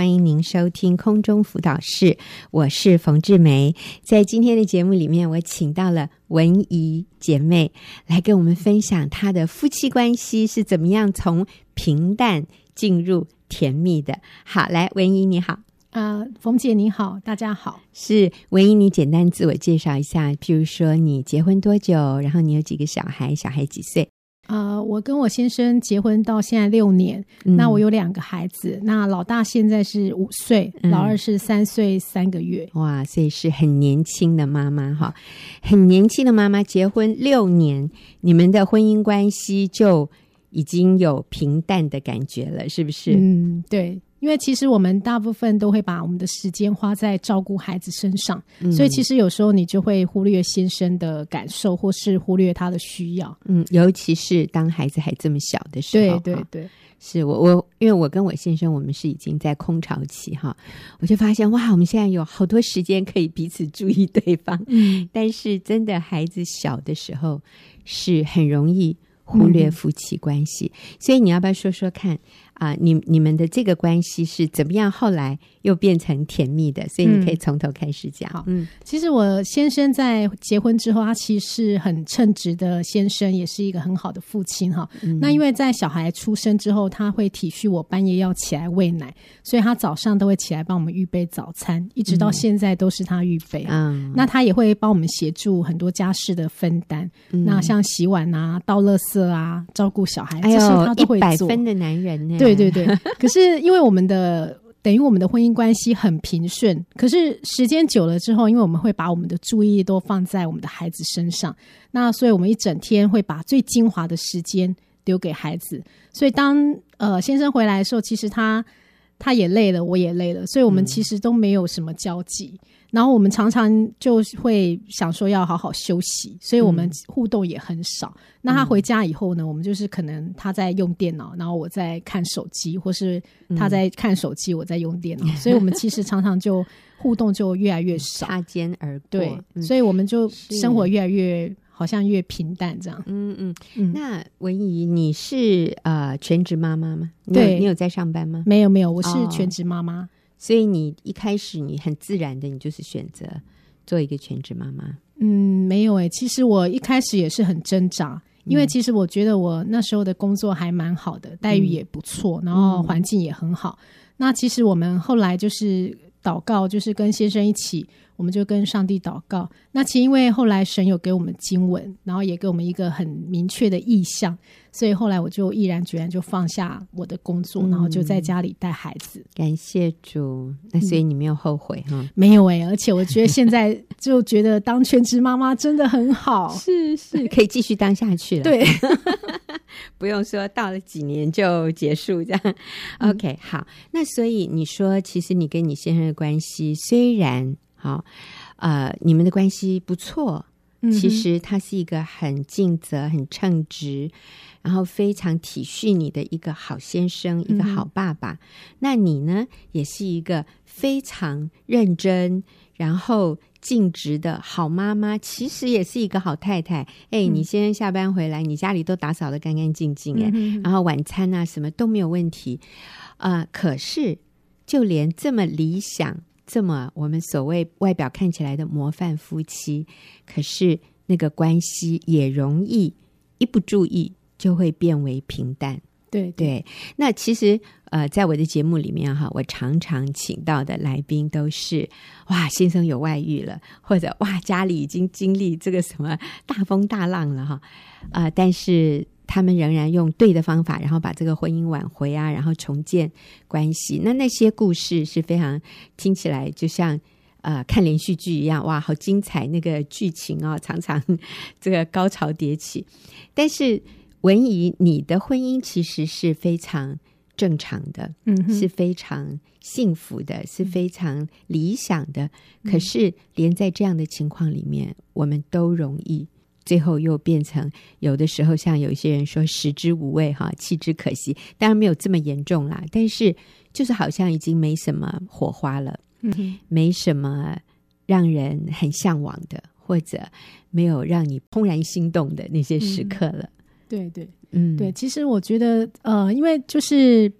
欢迎您收听空中辅导室，我是冯志梅。在今天的节目里面，我请到了文怡姐妹来跟我们分享她的夫妻关系是怎么样从平淡进入甜蜜的。好，来，文怡你好，呃，冯姐你好，大家好，是文怡，你简单自我介绍一下，譬如说你结婚多久，然后你有几个小孩，小孩几岁？呃，我跟我先生结婚到现在六年，嗯、那我有两个孩子，那老大现在是五岁，嗯、老二是三岁三个月。哇，所以是很年轻的妈妈哈，很年轻的妈妈，结婚六年，你们的婚姻关系就已经有平淡的感觉了，是不是？嗯，对。因为其实我们大部分都会把我们的时间花在照顾孩子身上，嗯、所以其实有时候你就会忽略先生的感受，或是忽略他的需要。嗯，尤其是当孩子还这么小的时候。对对对，是我我因为我跟我先生我们是已经在空巢期哈，我就发现哇，我们现在有好多时间可以彼此注意对方。嗯，但是真的孩子小的时候是很容易忽略夫妻关系，嗯、所以你要不要说说看？啊，你你们的这个关系是怎么样？后来又变成甜蜜的，所以你可以从头开始讲。好，嗯，其实我先生在结婚之后，他其实是很称职的先生，也是一个很好的父亲哈。嗯、那因为在小孩出生之后，他会体恤我半夜要起来喂奶，所以他早上都会起来帮我们预备早餐，一直到现在都是他预备。嗯，那他也会帮我们协助很多家事的分担。嗯、那像洗碗啊、倒垃圾啊、照顾小孩，这些他都会做。一百分的男人呢？对对对对，可是因为我们的等于我们的婚姻关系很平顺，可是时间久了之后，因为我们会把我们的注意力都放在我们的孩子身上，那所以我们一整天会把最精华的时间留给孩子。所以当呃先生回来的时候，其实他他也累了，我也累了，所以我们其实都没有什么交集。嗯然后我们常常就会想说要好好休息，所以我们互动也很少。嗯、那他回家以后呢，我们就是可能他在用电脑，然后我在看手机，或是他在看手机，我在用电脑。嗯、所以我们其实常常就互动就越来越少，擦肩而过。对，嗯、所以我们就生活越来越是好像越平淡这样。嗯嗯嗯。那文怡，你是呃全职妈妈吗？对，你有在上班吗？没有没有，我是全职妈妈。哦所以你一开始你很自然的，你就是选择做一个全职妈妈。嗯，没有哎、欸，其实我一开始也是很挣扎，因为其实我觉得我那时候的工作还蛮好的，待遇也不错，嗯、然后环境也很好。嗯、那其实我们后来就是祷告，就是跟先生一起。我们就跟上帝祷告。那其实因为后来神有给我们经文，然后也给我们一个很明确的意向，所以后来我就毅然决然就放下我的工作，嗯、然后就在家里带孩子。感谢主。那所以你没有后悔哈、嗯？没有哎、欸，而且我觉得现在就觉得当全职妈妈真的很好，是是，可以继续当下去了。对，不用说到了几年就结束这样。嗯、OK，好。那所以你说，其实你跟你先生的关系虽然。好，呃，你们的关系不错。其实他是一个很尽责、很称职，然后非常体恤你的一个好先生，一个好爸爸。嗯、那你呢，也是一个非常认真，然后尽职的好妈妈。其实也是一个好太太。哎，你先生下班回来，你家里都打扫得干干净净，哎，嗯、然后晚餐啊什么都没有问题。啊、呃，可是就连这么理想。这么我们所谓外表看起来的模范夫妻，可是那个关系也容易一不注意就会变为平淡。对对，那其实呃，在我的节目里面哈，我常常请到的来宾都是哇，先生有外遇了，或者哇，家里已经经历这个什么大风大浪了哈啊、但是。他们仍然用对的方法，然后把这个婚姻挽回啊，然后重建关系。那那些故事是非常听起来就像呃看连续剧一样，哇，好精彩！那个剧情啊，常常 这个高潮迭起。但是文怡，你的婚姻其实是非常正常的，嗯，是非常幸福的，是非常理想的。嗯、可是连在这样的情况里面，我们都容易。最后又变成有的时候，像有一些人说食之无味，哈，弃之可惜。当然没有这么严重啦，但是就是好像已经没什么火花了，嗯，没什么让人很向往的，或者没有让你怦然心动的那些时刻了。嗯、对对，嗯，对。其实我觉得，呃，因为就是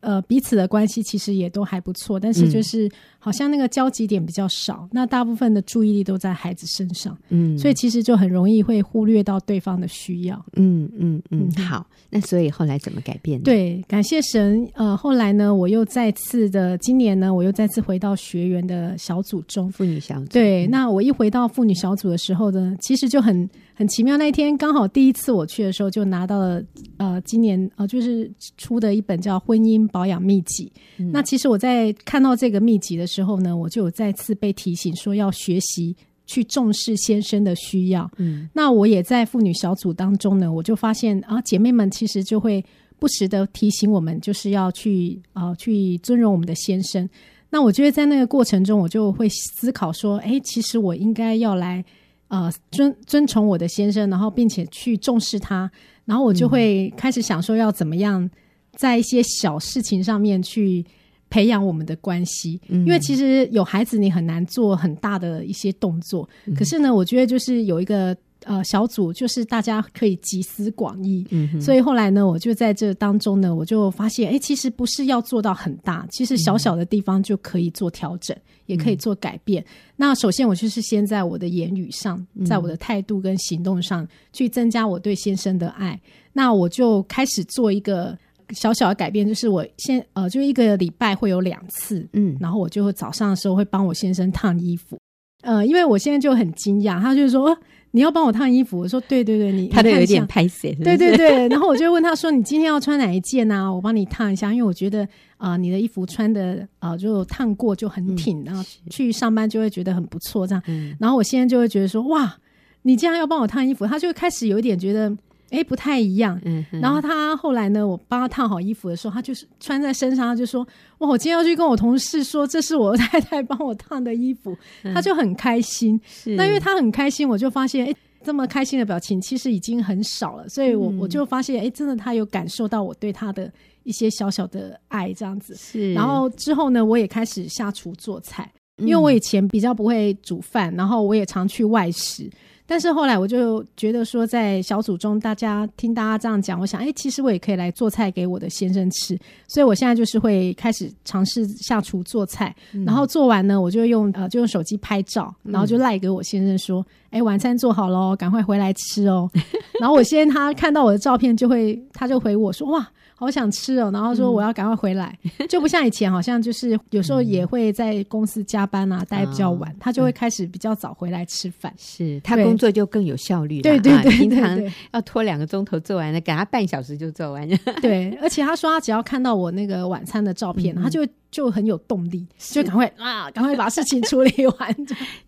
呃，彼此的关系其实也都还不错，但是就是好像那个交集点比较少，嗯、那大部分的注意力都在孩子身上，嗯，所以其实就很容易会忽略到对方的需要，嗯嗯嗯。好，那所以后来怎么改变呢？对，感谢神，呃，后来呢，我又再次的，今年呢，我又再次回到学员的小组中，妇女小组。对，那我一回到妇女小组的时候呢，其实就很。很奇妙，那一天刚好第一次我去的时候，就拿到了呃，今年呃，就是出的一本叫《婚姻保养秘籍》。嗯。那其实我在看到这个秘籍的时候呢，我就有再次被提醒说要学习去重视先生的需要。嗯，那我也在妇女小组当中呢，我就发现啊，姐妹们其实就会不时的提醒我们，就是要去啊，去尊重我们的先生。那我觉得在那个过程中，我就会思考说，哎，其实我应该要来。呃，尊尊崇我的先生，然后并且去重视他，然后我就会开始想说要怎么样在一些小事情上面去培养我们的关系。嗯，因为其实有孩子，你很难做很大的一些动作。嗯，可是呢，我觉得就是有一个。呃，小组就是大家可以集思广益，嗯，所以后来呢，我就在这当中呢，我就发现，哎，其实不是要做到很大，其实小小的地方就可以做调整，嗯、也可以做改变。那首先，我就是先在我的言语上，在我的态度跟行动上去增加我对先生的爱。那我就开始做一个小小的改变，就是我先呃，就一个礼拜会有两次，嗯，然后我就会早上的时候会帮我先生烫衣服，呃，因为我现在就很惊讶，他就是说。你要帮我烫衣服，我说对对对，你他都有点拍谢，对对对，然后我就问他说：“你今天要穿哪一件呢、啊？我帮你烫一下，因为我觉得啊、呃，你的衣服穿的啊、呃，就烫过就很挺，嗯、然后去上班就会觉得很不错这样。嗯、然后我现在就会觉得说：哇，你竟然要帮我烫衣服，他就会开始有一点觉得。”哎，不太一样。嗯，然后他后来呢，我帮他烫好衣服的时候，他就是穿在身上，他就说：“哇，我今天要去跟我同事说，这是我太太帮我烫的衣服。嗯”他就很开心。是，那因为他很开心，我就发现，哎，这么开心的表情其实已经很少了。所以我，我、嗯、我就发现，哎，真的，他有感受到我对他的一些小小的爱，这样子。是。然后之后呢，我也开始下厨做菜，因为我以前比较不会煮饭，然后我也常去外食。但是后来我就觉得说，在小组中，大家听大家这样讲，我想，哎，其实我也可以来做菜给我的先生吃。所以我现在就是会开始尝试下厨做菜，嗯、然后做完呢，我就用呃，就用手机拍照，然后就赖给我先生说，哎、嗯，晚餐做好喽，赶快回来吃哦。然后我先他看到我的照片，就会他就回我说，哇。好想吃哦，然后说我要赶快回来，嗯、就不像以前，好像就是有时候也会在公司加班啊，待比较晚，哦、他就会开始比较早回来吃饭。是他工作就更有效率了，对对对，平常要拖两个钟头做完了，给他半小时就做完。了。对，而且他说他只要看到我那个晚餐的照片，嗯、他就就很有动力，就赶快啊，赶快把事情处理完。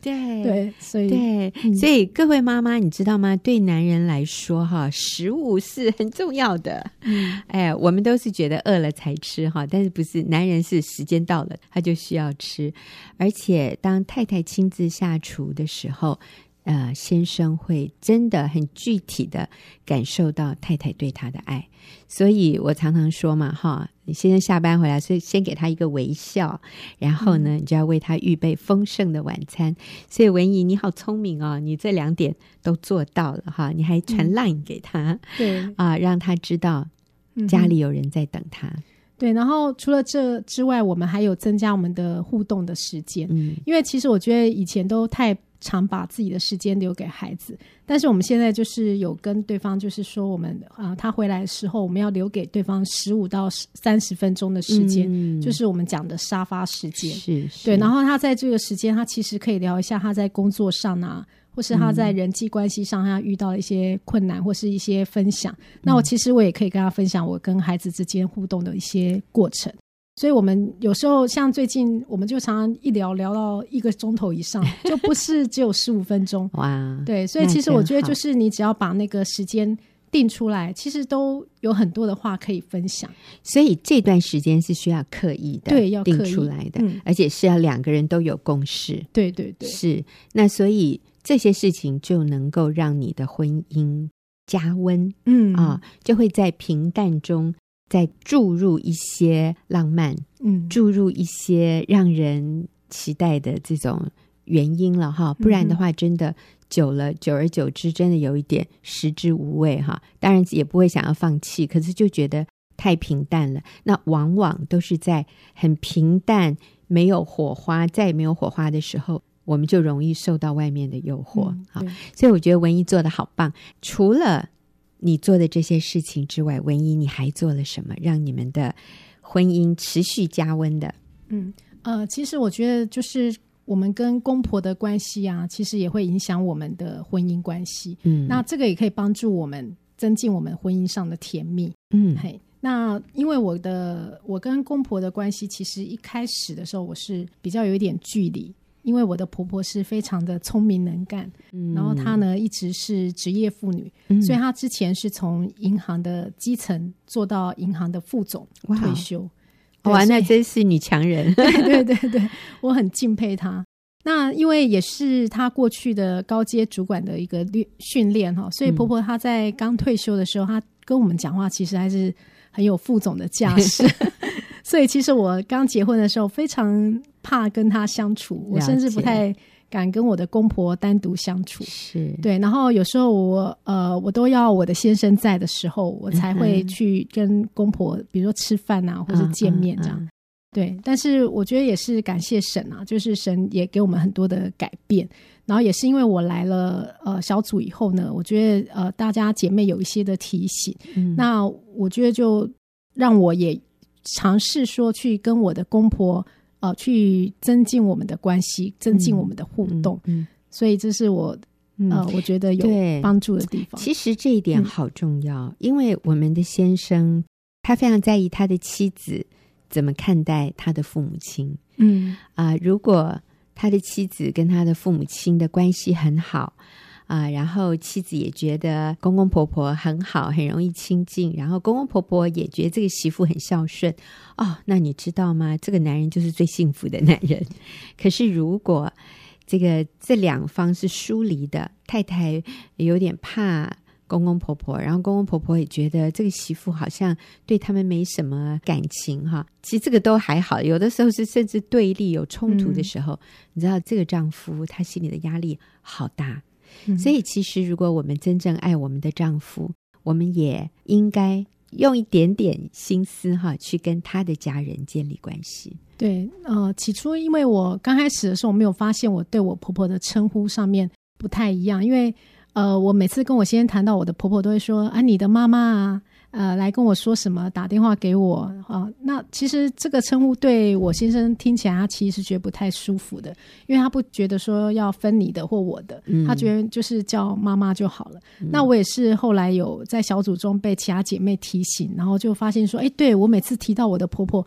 对对，所以对，嗯、所以各位妈妈，你知道吗？对男人来说，哈，食物是很重要的。嗯，哎，我们都是觉得饿了才吃哈，但是不是？男人是时间到了，他就需要吃。而且当太太亲自下厨的时候，呃，先生会真的很具体的感受到太太对他的爱。所以我常常说嘛，哈，你先生下班回来，所以先给他一个微笑，然后呢，你就要为他预备丰盛的晚餐。所以文姨，你好聪明哦，你这两点都做到了哈，你还传 line 给他，嗯、对啊，让他知道家里有人在等他。对，然后除了这之外，我们还有增加我们的互动的时间，嗯，因为其实我觉得以前都太。常把自己的时间留给孩子，但是我们现在就是有跟对方，就是说我们啊、呃，他回来的时候，我们要留给对方十五到三十分钟的时间，嗯、就是我们讲的沙发时间。是，是，对。然后他在这个时间，他其实可以聊一下他在工作上啊，或是他在人际关系上他遇到一些困难，或是一些分享。嗯、那我其实我也可以跟他分享我跟孩子之间互动的一些过程。所以，我们有时候像最近，我们就常常一聊聊到一个钟头以上，就不是只有十五分钟。哇，对，所以其实我觉得，就是你只要把那个时间定出来，其实都有很多的话可以分享。所以这段时间是需要刻意的，对，要定出来的，嗯、而且是要两个人都有共识。对对对，是。那所以这些事情就能够让你的婚姻加温，嗯啊，就会在平淡中。再注入一些浪漫，嗯，注入一些让人期待的这种原因了哈，不然的话，真的久了，久而久之，真的有一点食之无味哈。当然也不会想要放弃，可是就觉得太平淡了，那往往都是在很平淡、没有火花、再也没有火花的时候，我们就容易受到外面的诱惑。好，所以我觉得文艺做的好棒。除了你做的这些事情之外，文怡你还做了什么，让你们的婚姻持续加温的？嗯呃，其实我觉得就是。我们跟公婆的关系啊，其实也会影响我们的婚姻关系。嗯，那这个也可以帮助我们增进我们婚姻上的甜蜜。嗯，嘿，那因为我的我跟公婆的关系，其实一开始的时候我是比较有一点距离，因为我的婆婆是非常的聪明能干，嗯，然后她呢一直是职业妇女，嗯，所以她之前是从银行的基层做到银行的副总退休。哇，那真是女强人！对 对对对，我很敬佩她。那因为也是她过去的高阶主管的一个训训练哈，所以婆婆她在刚退休的时候，她跟我们讲话其实还是很有副总的架势。所以其实我刚结婚的时候非常怕跟他相处，我甚至不太。敢跟我的公婆单独相处，是对。然后有时候我呃，我都要我的先生在的时候，我才会去跟公婆，比如说吃饭啊，或者见面这样。嗯嗯嗯、对，但是我觉得也是感谢神啊，就是神也给我们很多的改变。然后也是因为我来了呃小组以后呢，我觉得呃大家姐妹有一些的提醒，嗯、那我觉得就让我也尝试说去跟我的公婆。呃，去增进我们的关系，增进我们的互动，嗯嗯嗯、所以这是我呃，我觉得有帮助的地方。其实这一点好重要，嗯、因为我们的先生他非常在意他的妻子怎么看待他的父母亲。嗯啊、呃，如果他的妻子跟他的父母亲的关系很好。啊，然后妻子也觉得公公婆婆很好，很容易亲近，然后公公婆婆也觉得这个媳妇很孝顺。哦，那你知道吗？这个男人就是最幸福的男人。可是如果这个这两方是疏离的，太太有点怕公公婆婆，然后公公婆婆也觉得这个媳妇好像对他们没什么感情哈。其实这个都还好，有的时候是甚至对立有冲突的时候，嗯、你知道这个丈夫他心里的压力好大。所以，其实如果我们真正爱我们的丈夫，我们也应该用一点点心思哈，去跟他的家人建立关系。对，呃，起初因为我刚开始的时候，我没有发现我对我婆婆的称呼上面不太一样，因为呃，我每次跟我先生谈到我的婆婆，都会说啊，你的妈妈啊。呃，来跟我说什么？打电话给我啊？那其实这个称呼对我先生听起来，他其实是觉得不太舒服的，因为他不觉得说要分你的或我的，嗯、他觉得就是叫妈妈就好了。嗯、那我也是后来有在小组中被其他姐妹提醒，然后就发现说，哎，对，我每次提到我的婆婆。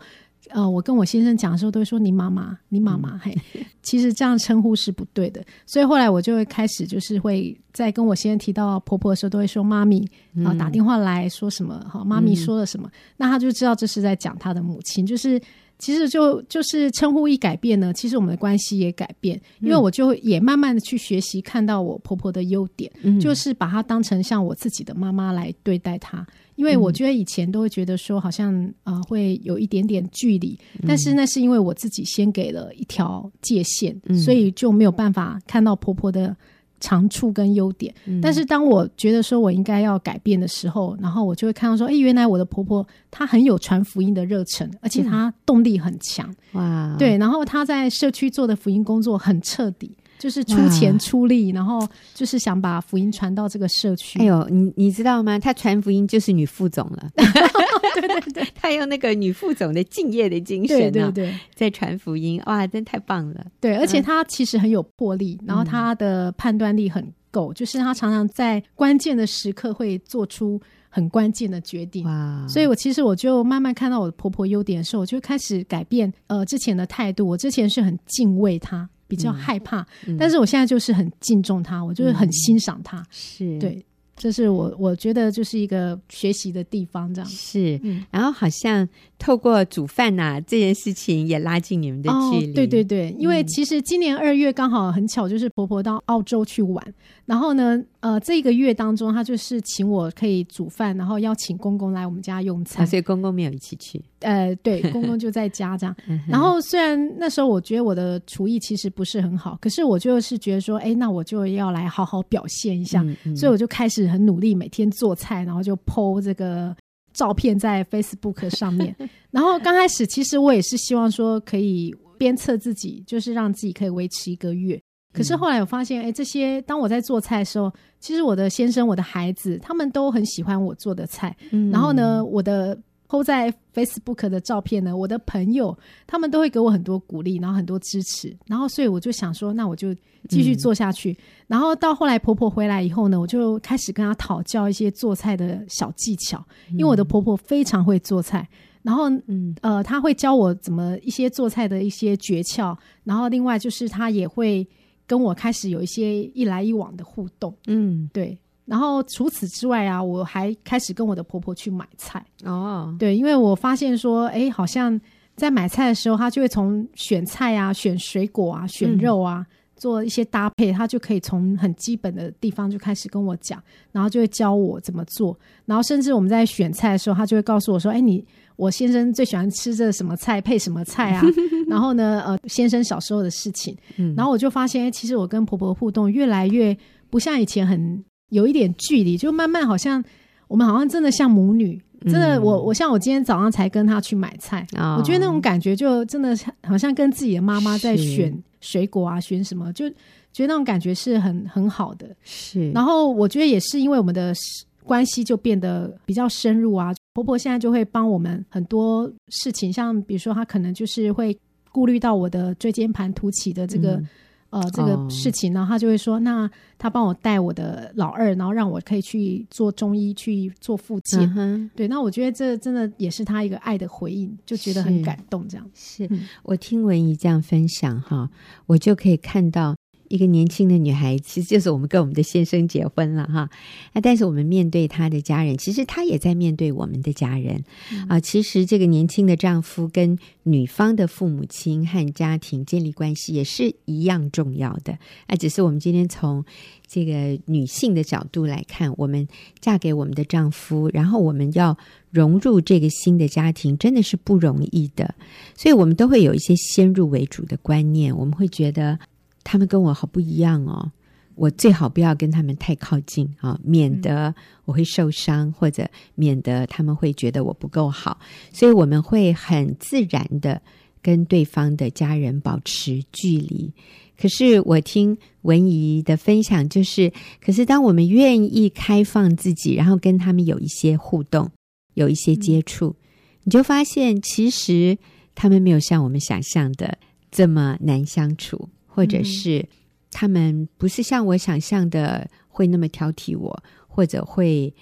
呃，我跟我先生讲的时候，都会说你妈妈，你妈妈。嘿，其实这样称呼是不对的，所以后来我就会开始，就是会在跟我先生提到婆婆的时候，都会说妈咪啊，打电话来说什么，哈，妈咪说了什么，那他就知道这是在讲他的母亲，就是。其实就就是称呼一改变呢，其实我们的关系也改变，因为我就也慢慢的去学习看到我婆婆的优点，嗯、就是把她当成像我自己的妈妈来对待她。因为我觉得以前都会觉得说好像啊、呃、会有一点点距离，但是那是因为我自己先给了一条界限，嗯、所以就没有办法看到婆婆的。长处跟优点，但是当我觉得说我应该要改变的时候，嗯、然后我就会看到说，哎，原来我的婆婆她很有传福音的热忱，而且她动力很强，哇，对，然后她在社区做的福音工作很彻底。就是出钱出力，然后就是想把福音传到这个社区。哎呦，你你知道吗？他传福音就是女副总了。对对对，他用那个女副总的敬业的精神，对对对，在传福音，哇，真太棒了。对，而且他其实很有魄力，嗯、然后他的判断力很够，就是他常常在关键的时刻会做出很关键的决定。哇，所以我其实我就慢慢看到我的婆婆优点的时候，我就开始改变呃之前的态度。我之前是很敬畏她。比较害怕，但是我现在就是很敬重他，我就是很欣赏他，嗯、是。对，这是我我觉得就是一个学习的地方，这样。是，嗯、然后好像。透过煮饭呐、啊，这件事情也拉近你们的距离。哦、对对。对，因为其实今年二月刚好很巧，就是婆婆到澳洲去玩，然后呢，呃，这个月当中，她就是请我可以煮饭，然后邀请公公来我们家用餐。啊、所以公公没有一起去。呃，对，公公就在家这样。然后虽然那时候我觉得我的厨艺其实不是很好，可是我就是觉得说，哎，那我就要来好好表现一下，嗯嗯、所以我就开始很努力，每天做菜，然后就 po 这个。照片在 Facebook 上面。然后刚开始，其实我也是希望说可以鞭策自己，就是让自己可以维持一个月。可是后来我发现，哎，这些当我在做菜的时候，其实我的先生、我的孩子，他们都很喜欢我做的菜。嗯、然后呢，我的 PO 在 Facebook 的照片呢，我的朋友他们都会给我很多鼓励，然后很多支持。然后所以我就想说，那我就继续做下去。嗯、然后到后来婆婆回来以后呢，我就开始跟她讨教一些做菜的小技巧，因为我的婆婆非常会做菜。然后，嗯，呃，她会教我怎么一些做菜的一些诀窍。然后另外就是她也会。跟我开始有一些一来一往的互动，嗯，对。然后除此之外啊，我还开始跟我的婆婆去买菜哦，对，因为我发现说，哎，好像在买菜的时候，她就会从选菜啊、选水果啊、选肉啊，嗯、做一些搭配，她就可以从很基本的地方就开始跟我讲，然后就会教我怎么做。然后甚至我们在选菜的时候，她就会告诉我说，哎，你。我先生最喜欢吃这什么菜配什么菜啊？然后呢，呃，先生小时候的事情，嗯、然后我就发现，其实我跟婆婆互动越来越不像以前很有一点距离，就慢慢好像我们好像真的像母女，真的，我我像我今天早上才跟她去买菜，嗯、我觉得那种感觉就真的好像跟自己的妈妈在选水果啊，选什么，就觉得那种感觉是很很好的。是，然后我觉得也是因为我们的关系就变得比较深入啊。婆婆现在就会帮我们很多事情，像比如说，她可能就是会顾虑到我的椎间盘突起的这个、嗯、呃这个事情，然后他就会说，那他帮我带我的老二，然后让我可以去做中医去做复健。对，那我觉得这真的也是他一个爱的回应，就觉得很感动。这样是，是我听文怡这样分享哈，我就可以看到。一个年轻的女孩，其实就是我们跟我们的先生结婚了哈。那但是我们面对她的家人，其实她也在面对我们的家人啊。其实这个年轻的丈夫跟女方的父母亲和家庭建立关系也是一样重要的。那只是我们今天从这个女性的角度来看，我们嫁给我们的丈夫，然后我们要融入这个新的家庭，真的是不容易的。所以我们都会有一些先入为主的观念，我们会觉得。他们跟我好不一样哦，我最好不要跟他们太靠近啊，免得我会受伤，或者免得他们会觉得我不够好。所以我们会很自然的跟对方的家人保持距离。可是我听文怡的分享，就是，可是当我们愿意开放自己，然后跟他们有一些互动，有一些接触，嗯、你就发现其实他们没有像我们想象的这么难相处。或者是他们不是像我想象的会那么挑剔我，或者会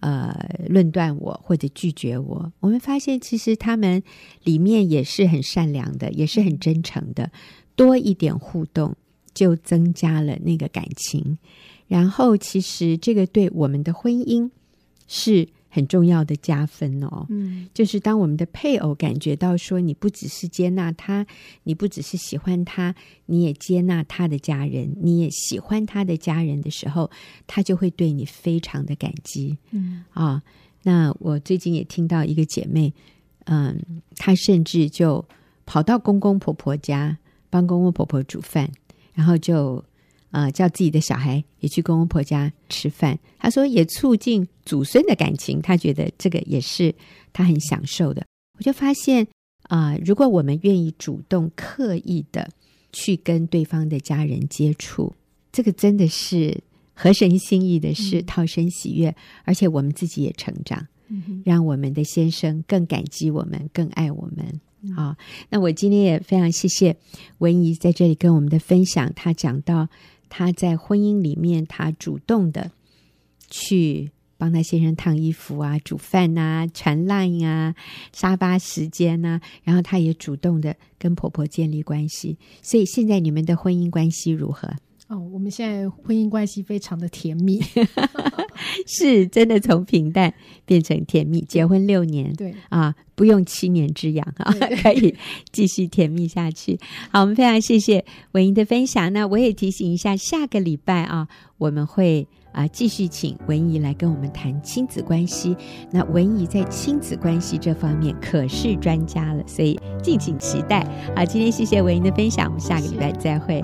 呃论断我，或者拒绝我。我们发现其实他们里面也是很善良的，也是很真诚的。多一点互动，就增加了那个感情。然后其实这个对我们的婚姻是。很重要的加分哦，嗯，就是当我们的配偶感觉到说，你不只是接纳他，你不只是喜欢他，你也接纳他的家人，你也喜欢他的家人的时候，他就会对你非常的感激，嗯啊。那我最近也听到一个姐妹，嗯，她甚至就跑到公公婆婆家帮公公婆婆煮饭，然后就。啊、呃，叫自己的小孩也去公公婆家吃饭。他说也促进祖孙的感情，他觉得这个也是他很享受的。我就发现啊、呃，如果我们愿意主动刻意的去跟对方的家人接触，这个真的是合神心意的事，讨神喜悦，而且我们自己也成长，让我们的先生更感激我们，更爱我们。啊，那我今天也非常谢谢文怡在这里跟我们的分享，她讲到。她在婚姻里面，她主动的去帮她先生烫衣服啊、煮饭呐、缠烂呀、沙发时间呐，然后她也主动的跟婆婆建立关系。所以现在你们的婚姻关系如何？哦，我们现在婚姻关系非常的甜蜜，是真的从平淡变成甜蜜。结婚六年，对啊，不用七年之痒啊，可以继续甜蜜下去。好，我们非常谢谢文仪的分享。那我也提醒一下，下个礼拜啊，我们会啊继续请文怡来跟我们谈亲子关系。那文怡在亲子关系这方面可是专家了，所以敬请期待。好，今天谢谢文怡的分享，我们下个礼拜再会。